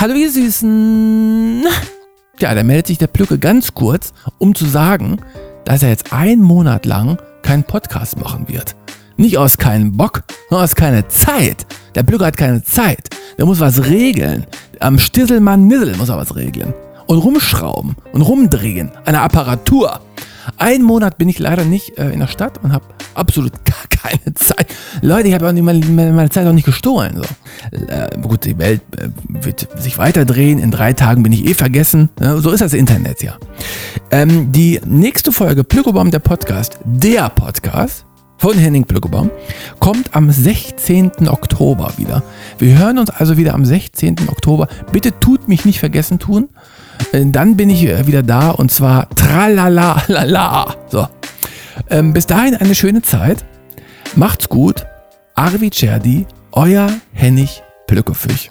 Hallo ihr Süßen. Ja, da meldet sich der Plücke ganz kurz, um zu sagen, dass er jetzt einen Monat lang keinen Podcast machen wird. Nicht aus keinem Bock, nur aus keiner Zeit. Der Plücke hat keine Zeit. Der muss was regeln. Am Stisselmann Nissel muss er was regeln. Und rumschrauben und rumdrehen. Eine Apparatur. Einen Monat bin ich leider nicht äh, in der Stadt und habe absolut gar keine Zeit. Leute, ich habe meine, meine Zeit auch nicht gestohlen. So. Äh, gut, die Welt äh, wird sich weiterdrehen. In drei Tagen bin ich eh vergessen. Ja, so ist das Internet ja. Ähm, die nächste Folge Plückobaum, der Podcast, der Podcast von Henning Plückebaum, kommt am 16. Oktober wieder. Wir hören uns also wieder am 16. Oktober. Bitte tut mich nicht vergessen tun. Äh, dann bin ich äh, wieder da und zwar tralala lala. So. Ähm, bis dahin eine schöne Zeit. Macht's gut. Arvi Cerdi, euer Hennig Plückefisch.